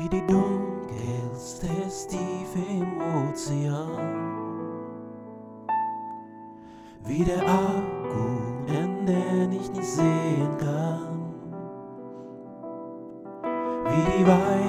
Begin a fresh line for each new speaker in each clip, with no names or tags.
wie die dunkelste Tiefe im Ozean, wie der Abgrund, den ich nicht sehen kann, wie die Weite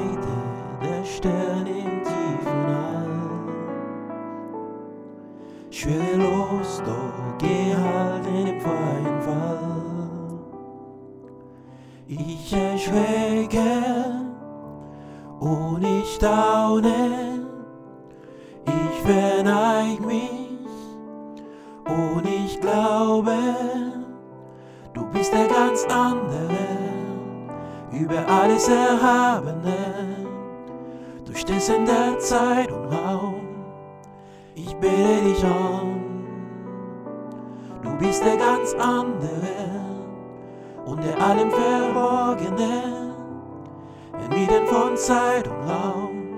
Verborgene inmitten von Zeit und Raum.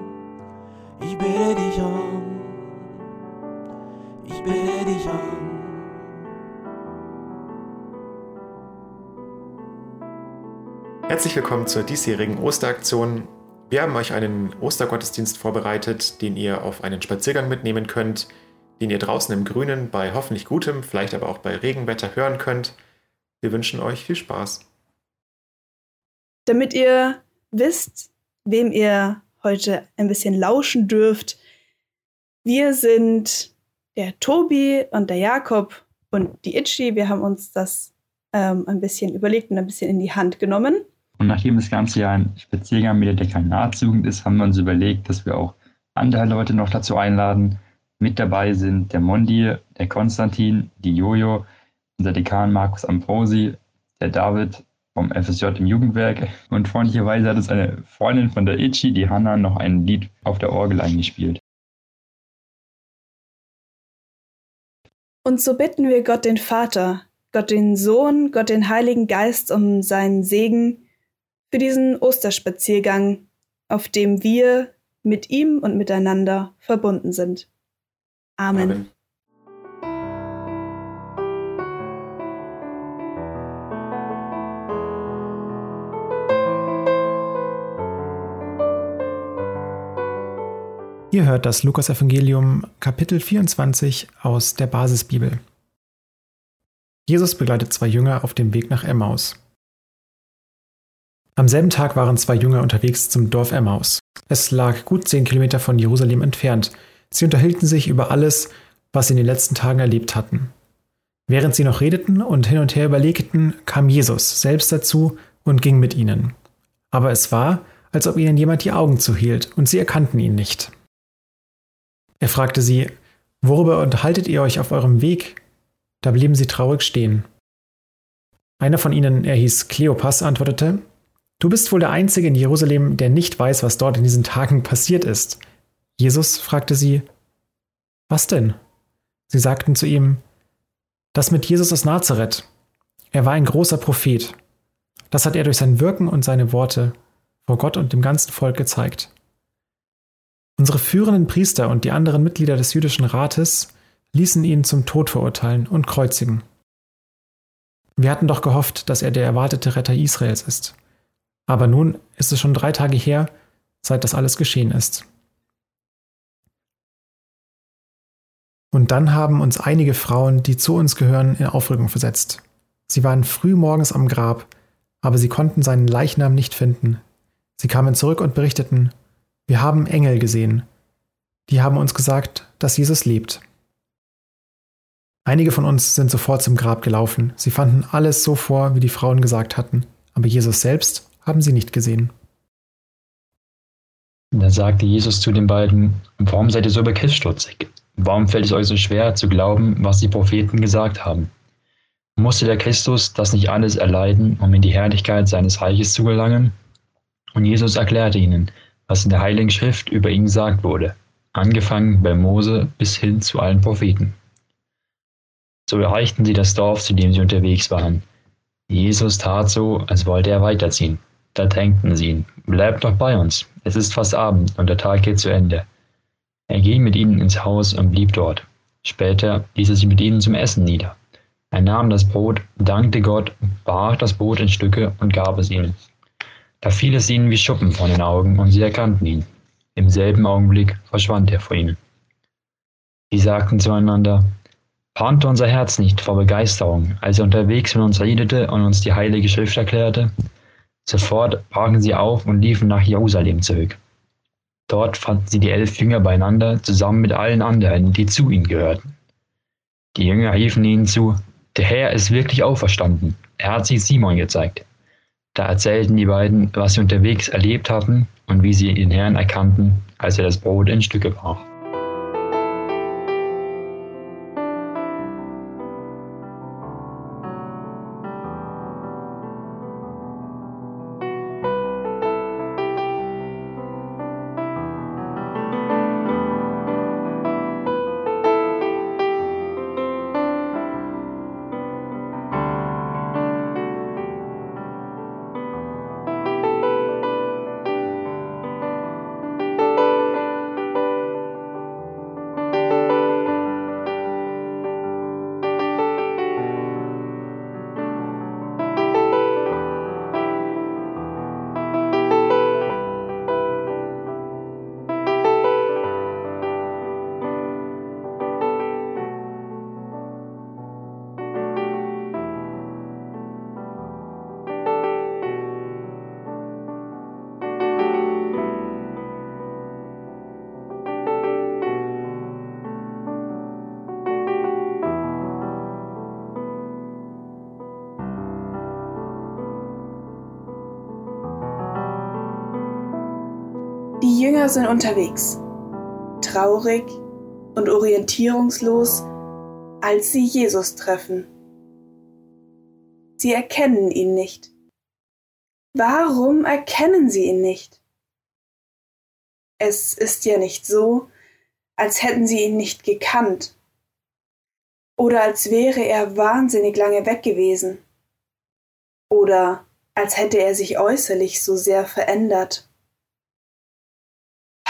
Ich bete dich an, ich bete dich an.
Herzlich willkommen zur diesjährigen Osteraktion. Wir haben euch einen Ostergottesdienst vorbereitet, den ihr auf einen Spaziergang mitnehmen könnt, den ihr draußen im Grünen bei hoffentlich gutem, vielleicht aber auch bei Regenwetter hören könnt. Wir wünschen euch viel Spaß.
Damit ihr wisst, wem ihr heute ein bisschen lauschen dürft. Wir sind der Tobi und der Jakob und die Itchy. Wir haben uns das ähm, ein bisschen überlegt und ein bisschen in die Hand genommen.
Und nachdem das Ganze ja ein Spaziergang mit der Dekanatszugend ist, haben wir uns überlegt, dass wir auch andere Leute noch dazu einladen. Mit dabei sind der Mondi, der Konstantin, die Jojo, unser Dekan Markus Ambrosi, der David vom FSJ im Jugendwerk. Und freundlicherweise hat uns eine Freundin von der Itchy, die Hanna, noch ein Lied auf der Orgel eingespielt.
Und so bitten wir Gott den Vater, Gott den Sohn, Gott den Heiligen Geist um seinen Segen für diesen Osterspaziergang, auf dem wir mit ihm und miteinander verbunden sind. Amen. Amen.
Ihr hört das Lukas-Evangelium Kapitel 24 aus der Basisbibel. Jesus begleitet zwei Jünger auf dem Weg nach Emmaus. Am selben Tag waren zwei Jünger unterwegs zum Dorf Emmaus. Es lag gut zehn Kilometer von Jerusalem entfernt. Sie unterhielten sich über alles, was sie in den letzten Tagen erlebt hatten. Während sie noch redeten und hin und her überlegten, kam Jesus selbst dazu und ging mit ihnen. Aber es war, als ob ihnen jemand die Augen zuhielt, und sie erkannten ihn nicht. Er fragte sie, Worüber unterhaltet ihr euch auf eurem Weg? Da blieben sie traurig stehen. Einer von ihnen, er hieß Kleopas, antwortete, Du bist wohl der Einzige in Jerusalem, der nicht weiß, was dort in diesen Tagen passiert ist. Jesus fragte sie, Was denn? Sie sagten zu ihm, Das mit Jesus aus Nazareth. Er war ein großer Prophet. Das hat er durch sein Wirken und seine Worte vor Gott und dem ganzen Volk gezeigt. Unsere führenden Priester und die anderen Mitglieder des jüdischen Rates ließen ihn zum Tod verurteilen und kreuzigen. Wir hatten doch gehofft, dass er der erwartete Retter Israels ist. Aber nun ist es schon drei Tage her, seit das alles geschehen ist. Und dann haben uns einige Frauen, die zu uns gehören, in Aufregung versetzt. Sie waren früh morgens am Grab, aber sie konnten seinen Leichnam nicht finden. Sie kamen zurück und berichteten, wir haben Engel gesehen. Die haben uns gesagt, dass Jesus lebt. Einige von uns sind sofort zum Grab gelaufen. Sie fanden alles so vor, wie die Frauen gesagt hatten, aber Jesus selbst haben sie nicht gesehen.
Da sagte Jesus zu den beiden, warum seid ihr so bekissstutzig? Warum fällt es euch so schwer zu glauben, was die Propheten gesagt haben? Musste der Christus das nicht alles erleiden, um in die Herrlichkeit seines Reiches zu gelangen? Und Jesus erklärte ihnen, was in der Heiligen Schrift über ihn gesagt wurde, angefangen bei Mose bis hin zu allen Propheten. So erreichten sie das Dorf, zu dem sie unterwegs waren. Jesus tat so, als wollte er weiterziehen. Da drängten sie ihn, bleibt doch bei uns, es ist fast Abend und der Tag geht zu Ende. Er ging mit ihnen ins Haus und blieb dort. Später ließ er sich mit ihnen zum Essen nieder. Er nahm das Brot, dankte Gott, brach das Brot in Stücke und gab es ihnen. Da fiel es ihnen wie Schuppen von den Augen und sie erkannten ihn. Im selben Augenblick verschwand er vor ihnen. Sie sagten zueinander, brannte unser Herz nicht vor Begeisterung, als er unterwegs mit uns redete und uns die heilige Schrift erklärte? Sofort brachen sie auf und liefen nach Jerusalem zurück. Dort fanden sie die elf Jünger beieinander, zusammen mit allen anderen, die zu ihnen gehörten. Die Jünger riefen ihnen zu, der Herr ist wirklich auferstanden. Er hat sich Simon gezeigt. Da erzählten die beiden, was sie unterwegs erlebt hatten und wie sie den Herrn erkannten, als er das Brot in Stücke brach.
Die Jünger sind unterwegs, traurig und orientierungslos, als sie Jesus treffen. Sie erkennen ihn nicht. Warum erkennen sie ihn nicht? Es ist ja nicht so, als hätten sie ihn nicht gekannt oder als wäre er wahnsinnig lange weg gewesen oder als hätte er sich äußerlich so sehr verändert.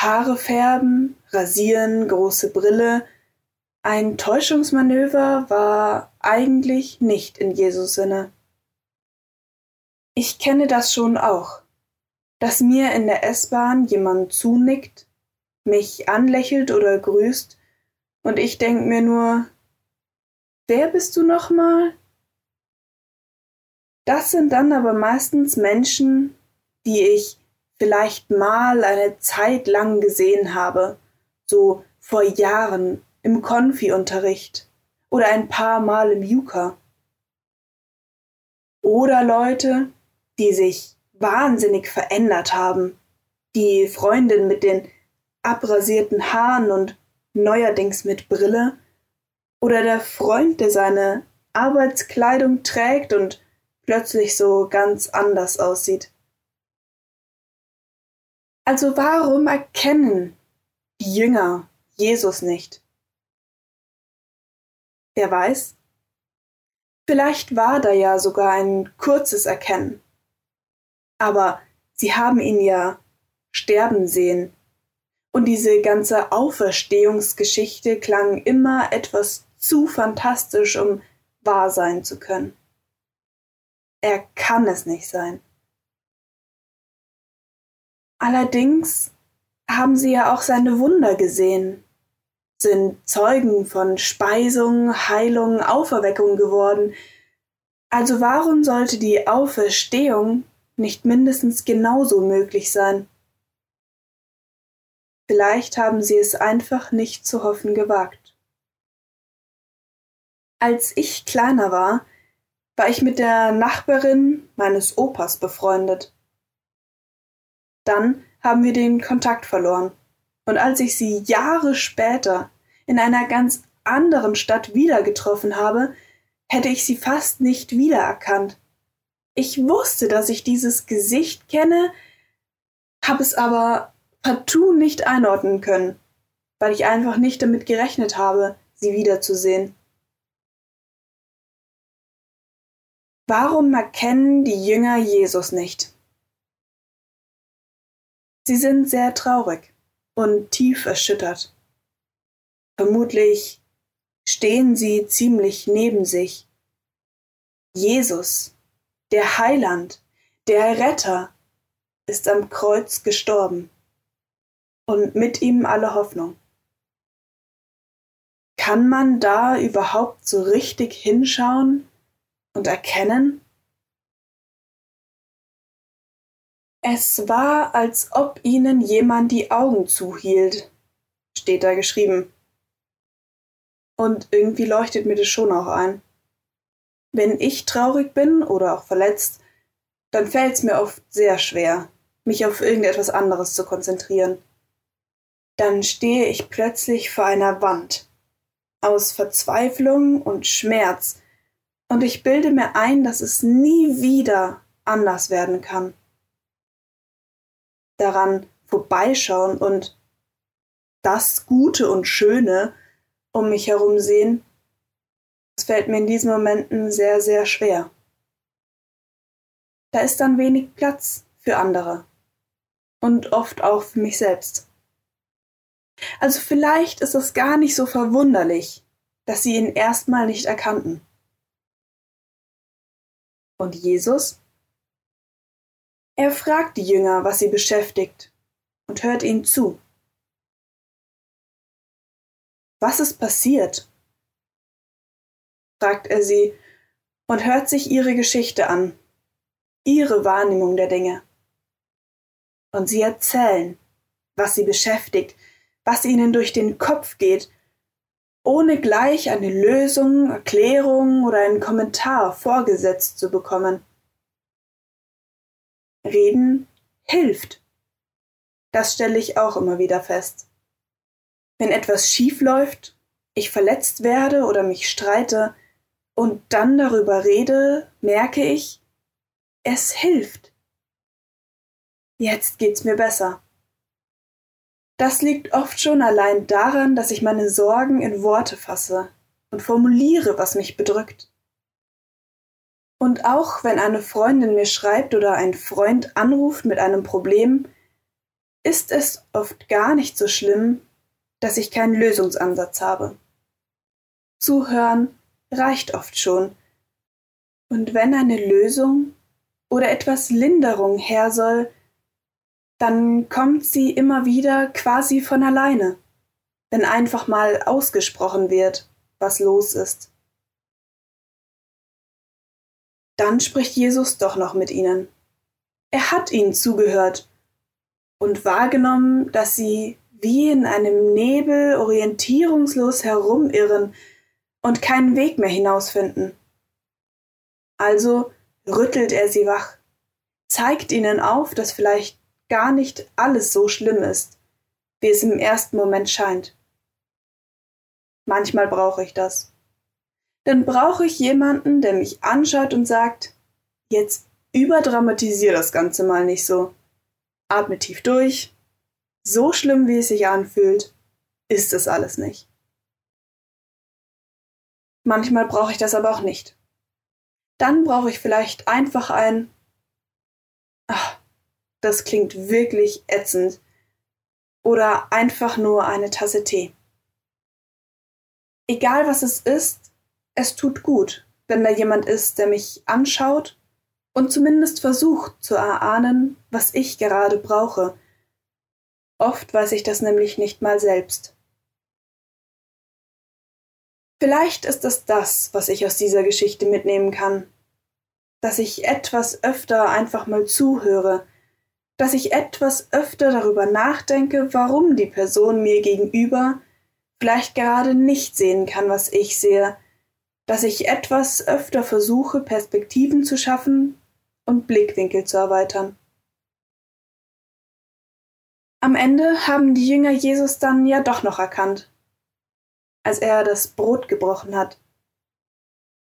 Haare färben, rasieren, große Brille. Ein Täuschungsmanöver war eigentlich nicht in Jesus Sinne. Ich kenne das schon auch, dass mir in der S-Bahn jemand zunickt, mich anlächelt oder grüßt, und ich denk mir nur, wer bist du nochmal? Das sind dann aber meistens Menschen, die ich vielleicht mal eine Zeit lang gesehen habe, so vor Jahren im Konfi-Unterricht oder ein paar Mal im Yuka. Oder Leute, die sich wahnsinnig verändert haben, die Freundin mit den abrasierten Haaren und neuerdings mit Brille, oder der Freund, der seine Arbeitskleidung trägt und plötzlich so ganz anders aussieht. Also warum erkennen die Jünger Jesus nicht? Wer weiß? Vielleicht war da ja sogar ein kurzes Erkennen. Aber sie haben ihn ja sterben sehen. Und diese ganze Auferstehungsgeschichte klang immer etwas zu fantastisch, um wahr sein zu können. Er kann es nicht sein. Allerdings haben sie ja auch seine Wunder gesehen, sind Zeugen von Speisung, Heilung, Auferweckung geworden. Also warum sollte die Auferstehung nicht mindestens genauso möglich sein? Vielleicht haben sie es einfach nicht zu hoffen gewagt. Als ich kleiner war, war ich mit der Nachbarin meines Opas befreundet. Dann haben wir den Kontakt verloren. Und als ich sie Jahre später in einer ganz anderen Stadt wieder getroffen habe, hätte ich sie fast nicht wiedererkannt. Ich wusste, dass ich dieses Gesicht kenne, habe es aber partout nicht einordnen können, weil ich einfach nicht damit gerechnet habe, sie wiederzusehen. Warum erkennen die Jünger Jesus nicht? Sie sind sehr traurig und tief erschüttert. Vermutlich stehen sie ziemlich neben sich. Jesus, der Heiland, der Retter, ist am Kreuz gestorben und mit ihm alle Hoffnung. Kann man da überhaupt so richtig hinschauen und erkennen? Es war, als ob ihnen jemand die Augen zuhielt, steht da geschrieben. Und irgendwie leuchtet mir das schon auch ein. Wenn ich traurig bin oder auch verletzt, dann fällt es mir oft sehr schwer, mich auf irgendetwas anderes zu konzentrieren. Dann stehe ich plötzlich vor einer Wand aus Verzweiflung und Schmerz, und ich bilde mir ein, dass es nie wieder anders werden kann. Daran vorbeischauen und das Gute und Schöne um mich herum sehen, das fällt mir in diesen Momenten sehr, sehr schwer. Da ist dann wenig Platz für andere und oft auch für mich selbst. Also vielleicht ist es gar nicht so verwunderlich, dass sie ihn erstmal nicht erkannten. Und Jesus? Er fragt die Jünger, was sie beschäftigt, und hört ihnen zu. Was ist passiert? fragt er sie und hört sich ihre Geschichte an, ihre Wahrnehmung der Dinge. Und sie erzählen, was sie beschäftigt, was ihnen durch den Kopf geht, ohne gleich eine Lösung, Erklärung oder einen Kommentar vorgesetzt zu bekommen. Reden hilft. Das stelle ich auch immer wieder fest. Wenn etwas schief läuft, ich verletzt werde oder mich streite und dann darüber rede, merke ich, es hilft. Jetzt geht's mir besser. Das liegt oft schon allein daran, dass ich meine Sorgen in Worte fasse und formuliere, was mich bedrückt. Und auch wenn eine Freundin mir schreibt oder ein Freund anruft mit einem Problem, ist es oft gar nicht so schlimm, dass ich keinen Lösungsansatz habe. Zuhören reicht oft schon. Und wenn eine Lösung oder etwas Linderung her soll, dann kommt sie immer wieder quasi von alleine, wenn einfach mal ausgesprochen wird, was los ist. Dann spricht Jesus doch noch mit ihnen. Er hat ihnen zugehört und wahrgenommen, dass sie wie in einem Nebel orientierungslos herumirren und keinen Weg mehr hinausfinden. Also rüttelt er sie wach, zeigt ihnen auf, dass vielleicht gar nicht alles so schlimm ist, wie es im ersten Moment scheint. Manchmal brauche ich das. Dann brauche ich jemanden, der mich anschaut und sagt, jetzt überdramatisier das Ganze mal nicht so. Atme tief durch. So schlimm, wie es sich anfühlt, ist es alles nicht. Manchmal brauche ich das aber auch nicht. Dann brauche ich vielleicht einfach ein Ach, das klingt wirklich ätzend. Oder einfach nur eine Tasse Tee. Egal was es ist, es tut gut, wenn da jemand ist, der mich anschaut und zumindest versucht zu erahnen, was ich gerade brauche. Oft weiß ich das nämlich nicht mal selbst. Vielleicht ist es das, was ich aus dieser Geschichte mitnehmen kann, dass ich etwas öfter einfach mal zuhöre, dass ich etwas öfter darüber nachdenke, warum die Person mir gegenüber vielleicht gerade nicht sehen kann, was ich sehe, dass ich etwas öfter versuche, Perspektiven zu schaffen und Blickwinkel zu erweitern. Am Ende haben die Jünger Jesus dann ja doch noch erkannt, als er das Brot gebrochen hat.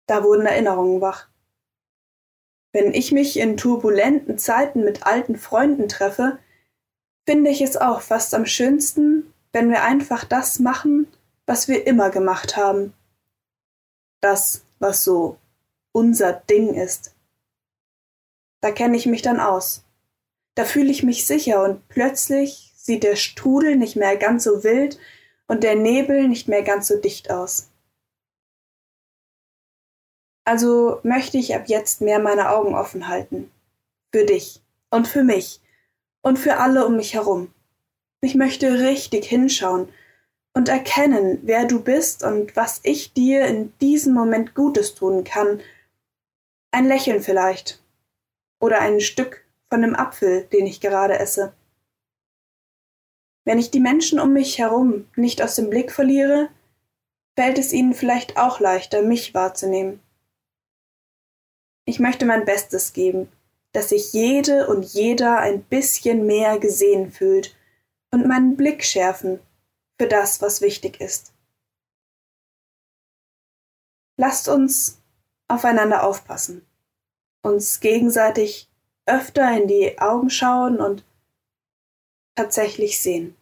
Da wurden Erinnerungen wach. Wenn ich mich in turbulenten Zeiten mit alten Freunden treffe, finde ich es auch fast am schönsten, wenn wir einfach das machen, was wir immer gemacht haben. Das, was so unser Ding ist. Da kenne ich mich dann aus. Da fühle ich mich sicher und plötzlich sieht der Strudel nicht mehr ganz so wild und der Nebel nicht mehr ganz so dicht aus. Also möchte ich ab jetzt mehr meine Augen offen halten. Für dich und für mich und für alle um mich herum. Ich möchte richtig hinschauen und erkennen, wer du bist und was ich dir in diesem Moment Gutes tun kann. Ein Lächeln vielleicht. Oder ein Stück von dem Apfel, den ich gerade esse. Wenn ich die Menschen um mich herum nicht aus dem Blick verliere, fällt es ihnen vielleicht auch leichter, mich wahrzunehmen. Ich möchte mein Bestes geben, dass sich jede und jeder ein bisschen mehr gesehen fühlt und meinen Blick schärfen für das, was wichtig ist. Lasst uns aufeinander aufpassen, uns gegenseitig öfter in die Augen schauen und tatsächlich sehen.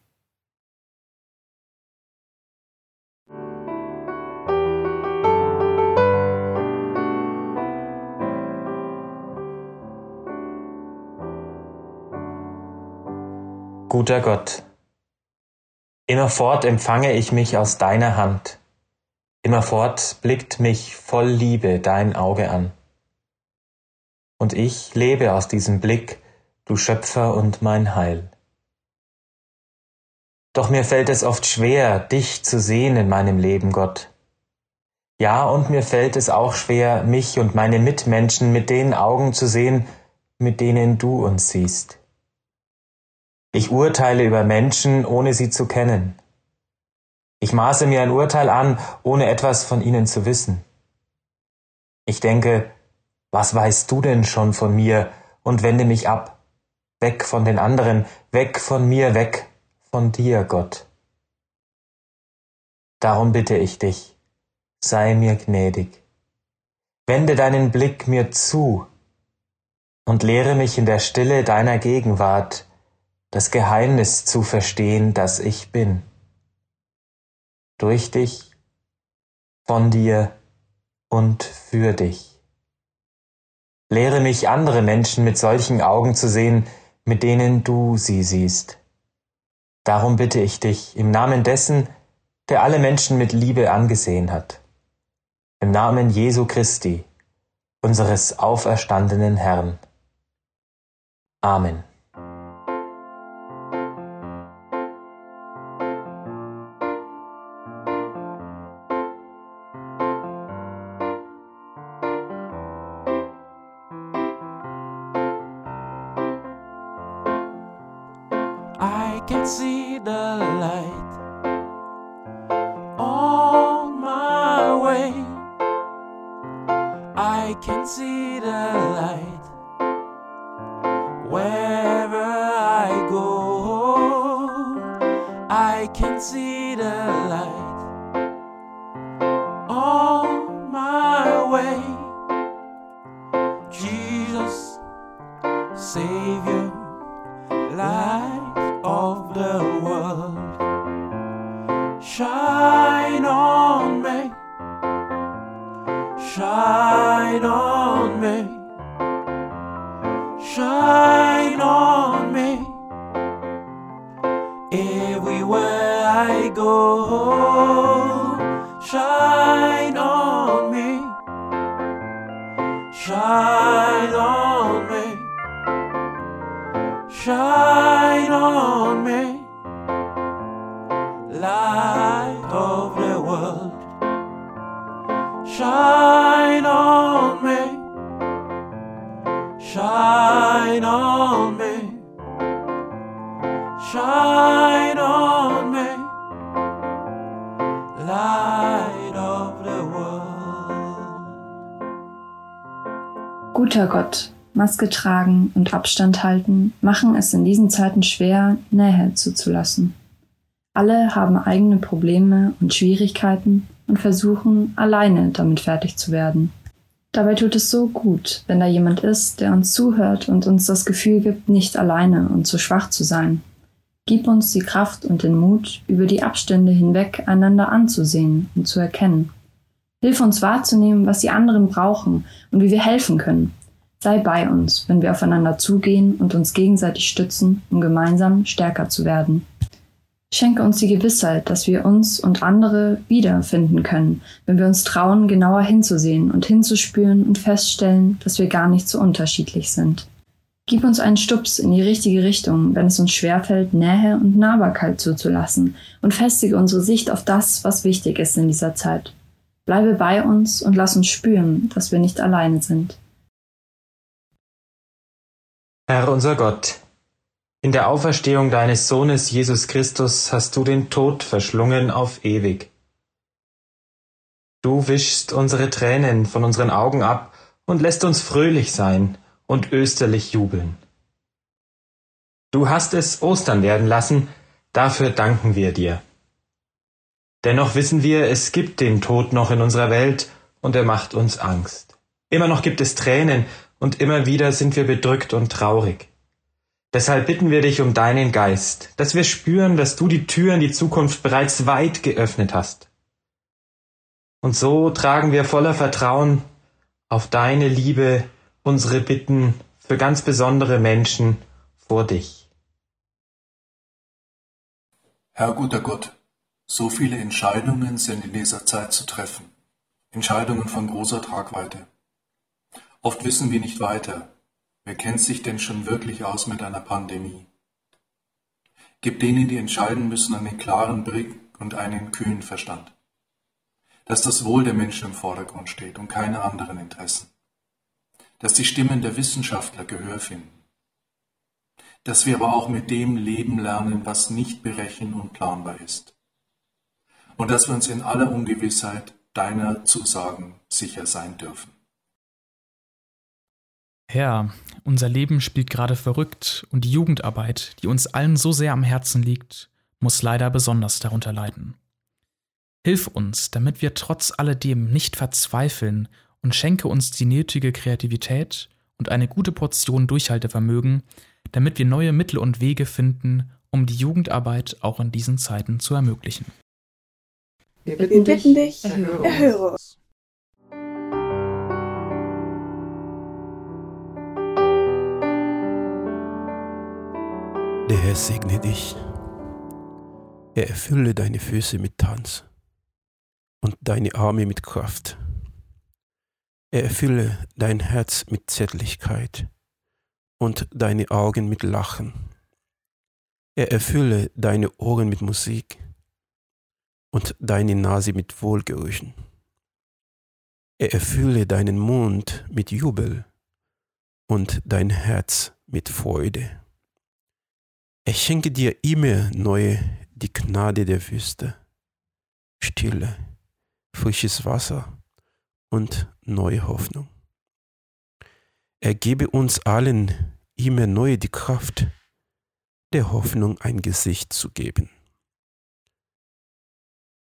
Guter Gott, immerfort empfange ich mich aus deiner Hand, immerfort blickt mich voll Liebe dein Auge an. Und ich lebe aus diesem Blick, du Schöpfer und mein Heil. Doch mir fällt es oft schwer, dich zu sehen in meinem Leben, Gott. Ja, und mir fällt es auch schwer, mich und meine Mitmenschen mit den Augen zu sehen, mit denen du uns siehst. Ich urteile über Menschen, ohne sie zu kennen. Ich maße mir ein Urteil an, ohne etwas von ihnen zu wissen. Ich denke, was weißt du denn schon von mir und wende mich ab, weg von den anderen, weg von mir, weg von dir, Gott. Darum bitte ich dich, sei mir gnädig. Wende deinen Blick mir zu und lehre mich in der Stille deiner Gegenwart, das Geheimnis zu verstehen, das ich bin. Durch dich, von dir und für dich. Lehre mich, andere Menschen mit solchen Augen zu sehen, mit denen du sie siehst. Darum bitte ich dich im Namen dessen, der alle Menschen mit Liebe angesehen hat. Im Namen Jesu Christi, unseres auferstandenen Herrn. Amen.
Jesus, Savior,
Guter Gott, Maske tragen und Abstand halten machen es in diesen Zeiten schwer, Nähe zuzulassen. Alle haben eigene Probleme und Schwierigkeiten und versuchen, alleine damit fertig zu werden. Dabei tut es so gut, wenn da jemand ist, der uns zuhört und uns das Gefühl gibt, nicht alleine und zu schwach zu sein. Gib uns die Kraft und den Mut, über die Abstände hinweg einander anzusehen und zu erkennen. Hilf uns wahrzunehmen, was die anderen brauchen und wie wir helfen können, Sei bei uns, wenn wir aufeinander zugehen und uns gegenseitig stützen, um gemeinsam stärker zu werden. Schenke uns die Gewissheit, dass wir uns und andere wiederfinden können, wenn wir uns trauen, genauer hinzusehen und hinzuspüren und feststellen, dass wir gar nicht so unterschiedlich sind. Gib uns einen Stups in die richtige Richtung, wenn es uns schwerfällt, Nähe und Nahbarkeit zuzulassen und festige unsere Sicht auf das, was wichtig ist in dieser Zeit. Bleibe bei uns und lass uns spüren, dass wir nicht alleine sind.
Herr unser Gott, in der Auferstehung deines Sohnes Jesus Christus hast du den Tod verschlungen auf ewig. Du wischst unsere Tränen von unseren Augen ab und lässt uns fröhlich sein und österlich jubeln. Du hast es Ostern werden lassen, dafür danken wir dir. Dennoch wissen wir, es gibt den Tod noch in unserer Welt und er macht uns Angst. Immer noch gibt es Tränen und immer wieder sind wir bedrückt und traurig. Deshalb bitten wir dich um deinen Geist, dass wir spüren, dass du die Tür in die Zukunft bereits weit geöffnet hast. Und so tragen wir voller Vertrauen auf deine Liebe unsere Bitten für ganz besondere Menschen vor dich.
Herr guter Gott, so viele Entscheidungen sind in dieser Zeit zu treffen. Entscheidungen von großer Tragweite. Oft wissen wir nicht weiter. Wer kennt sich denn schon wirklich aus mit einer Pandemie? Gib denen, die entscheiden müssen, einen klaren Blick und einen kühlen Verstand. Dass das Wohl der Menschen im Vordergrund steht und keine anderen Interessen dass die Stimmen der Wissenschaftler Gehör finden, dass wir aber auch mit dem leben lernen, was nicht berechen und planbar ist, und dass wir uns in aller Ungewissheit deiner Zusagen sicher sein dürfen.
Herr, unser Leben spielt gerade verrückt und die Jugendarbeit, die uns allen so sehr am Herzen liegt, muss leider besonders darunter leiden. Hilf uns, damit wir trotz alledem nicht verzweifeln und schenke uns die nötige Kreativität und eine gute Portion Durchhaltevermögen, damit wir neue Mittel und Wege finden, um die Jugendarbeit auch in diesen Zeiten zu ermöglichen.
Wir bitten, wir bitten dich, erhöre, erhöre uns.
Der Herr segne dich. Er erfülle deine Füße mit Tanz und deine Arme mit Kraft. Er erfülle dein Herz mit Zärtlichkeit und deine Augen mit Lachen. Er erfülle deine Ohren mit Musik und deine Nase mit Wohlgerüchen. Er erfülle deinen Mund mit Jubel und dein Herz mit Freude. Er schenke dir immer neue die Gnade der Wüste, Stille, frisches Wasser und neue Hoffnung. Er gebe uns allen immer neu die Kraft, der Hoffnung ein Gesicht zu geben.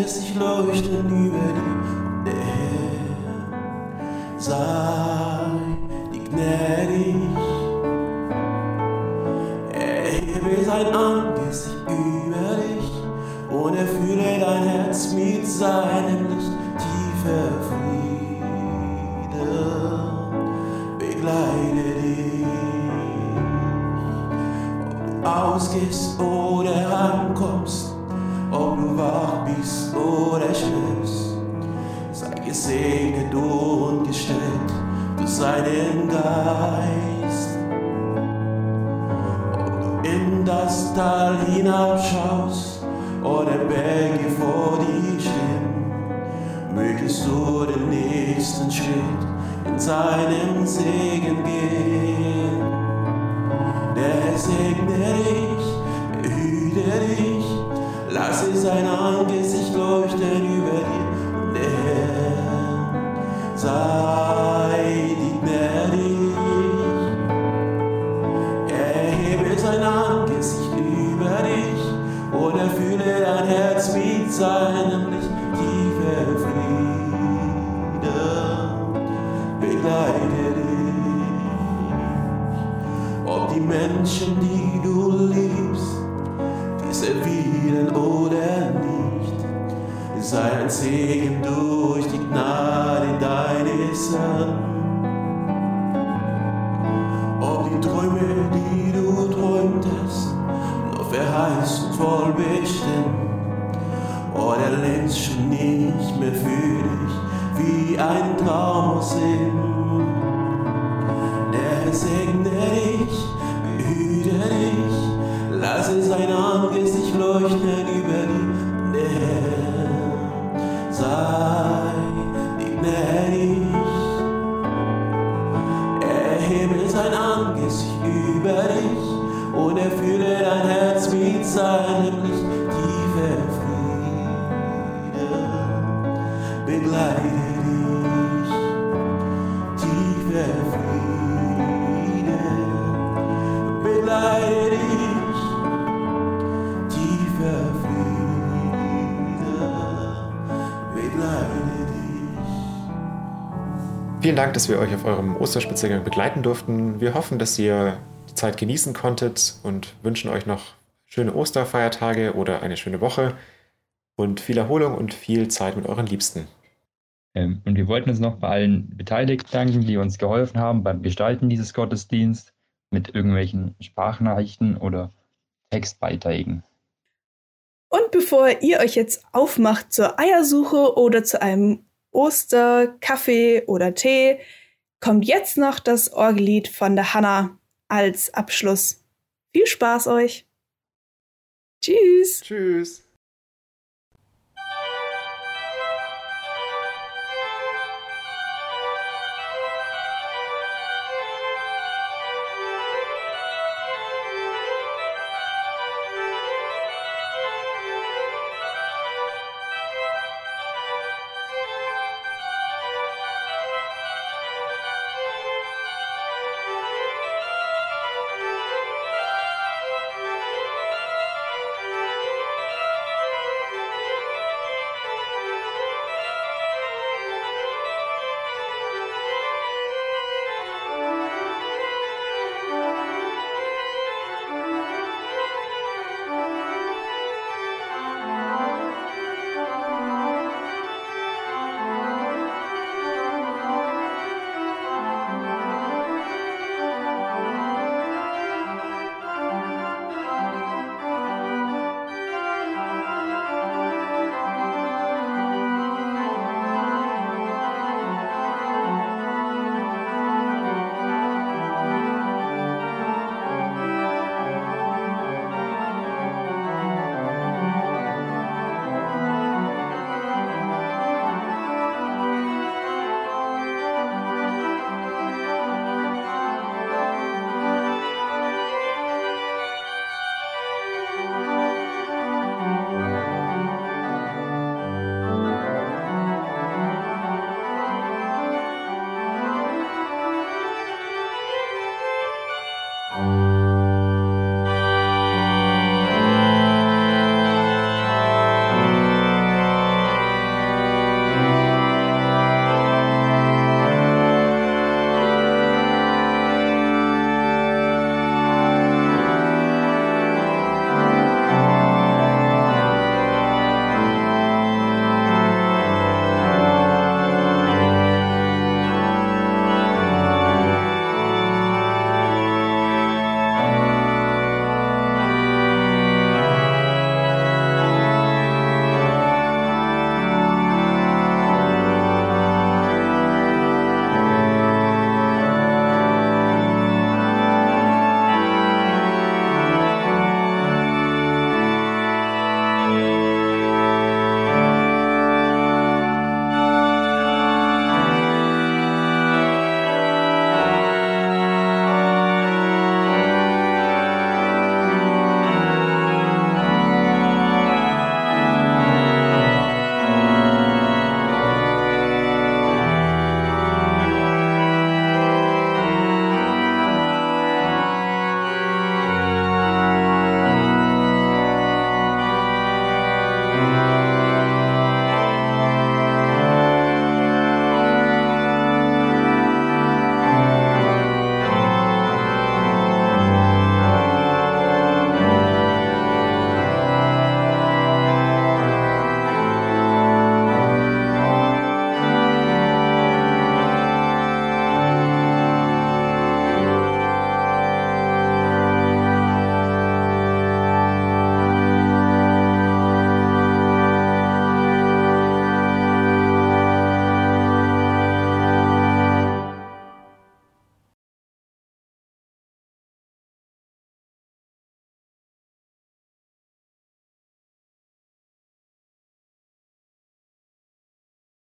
Angesicht leuchten über dir. Der Herr sei die gnädig. Erhebe sein Angesicht über dich und erfülle dein Herz mit seinem Licht. Tiefer Friede begleite dich. Ob du ausgehst oder ankommst, ob du wach bist oder schläfst. Sei gesegnet und gestärkt durch seinen Geist. Ob du in das Tal hinabschaust oder Berge vor dir stehen, mögest du den nächsten Schritt in seinem Segen gehen. Der segne dich, behüte dich, lasse sein Angesicht leuchten über dir. Der Herr sei dir gnädig. Erhebe sein Angesicht über dich und erfülle dein Herz mit seinem Licht. Tiefer Friede begleite dich. Ob die Menschen, die du sei ein begleite dich. Tiefer Friede begleite dich. Tiefer Friede begleite dich.
Vielen Dank, dass wir euch auf eurem Osterspaziergang begleiten durften. Wir hoffen, dass ihr die Zeit genießen konntet und wünschen euch noch schöne Osterfeiertage oder eine schöne Woche und viel Erholung und viel Zeit mit euren Liebsten.
Ähm, Und wir wollten uns noch bei allen Beteiligten danken, die uns geholfen haben beim Gestalten dieses Gottesdienstes mit irgendwelchen Sprachnachrichten oder Textbeiträgen.
Und bevor ihr euch jetzt aufmacht zur Eiersuche oder zu einem Osterkaffee oder Tee, kommt jetzt noch das Orgellied von der Hanna als Abschluss. Viel Spaß euch! Tschüss!
Tschüss!